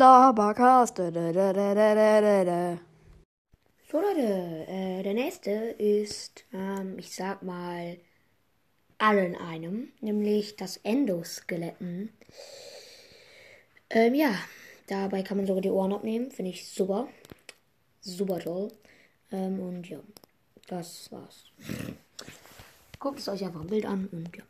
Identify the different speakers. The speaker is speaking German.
Speaker 1: Labercast.
Speaker 2: So Leute, äh, der nächste ist, ähm, ich sag mal, allen einem, nämlich das Endoskeletten. Ähm, ja, dabei kann man sogar die Ohren abnehmen, finde ich super. Super toll. Ähm, und ja, das war's. Guckt es euch einfach ein Bild an und ja.